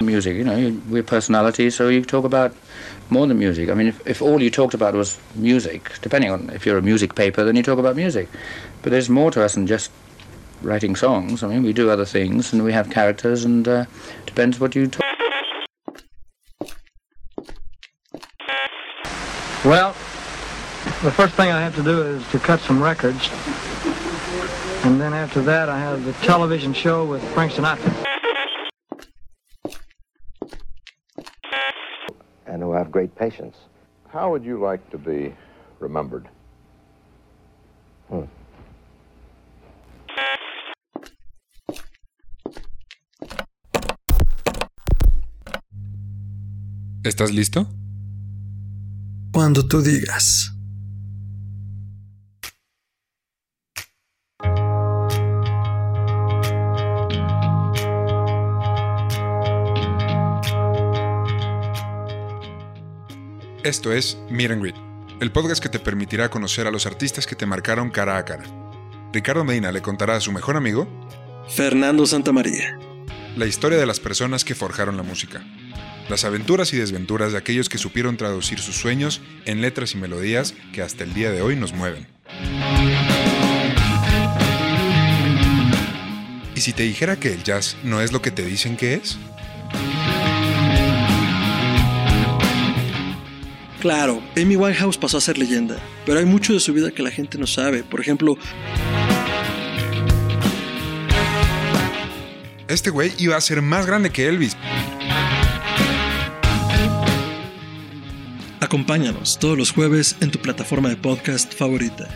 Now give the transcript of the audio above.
music. You know, we're personalities, so you talk about more than music. I mean, if, if all you talked about was music, depending on if you're a music paper, then you talk about music. But there's more to us than just writing songs. I mean, we do other things, and we have characters, and uh, depends what you talk. Well, the first thing I have to do is to cut some records. And then after that, I have the television show with Frank Sinatra. And who have great patience. How would you like to be remembered? Hmm. ¿Estás listo? Cuando tú digas. Esto es Meet and Greet, el podcast que te permitirá conocer a los artistas que te marcaron cara a cara. Ricardo Medina le contará a su mejor amigo Fernando Santamaría. la historia de las personas que forjaron la música, las aventuras y desventuras de aquellos que supieron traducir sus sueños en letras y melodías que hasta el día de hoy nos mueven. ¿Y si te dijera que el jazz no es lo que te dicen que es? Claro, Amy Winehouse pasó a ser leyenda, pero hay mucho de su vida que la gente no sabe. Por ejemplo, Este güey iba a ser más grande que Elvis. acompáñanos todos los jueves en tu plataforma de podcast favorita.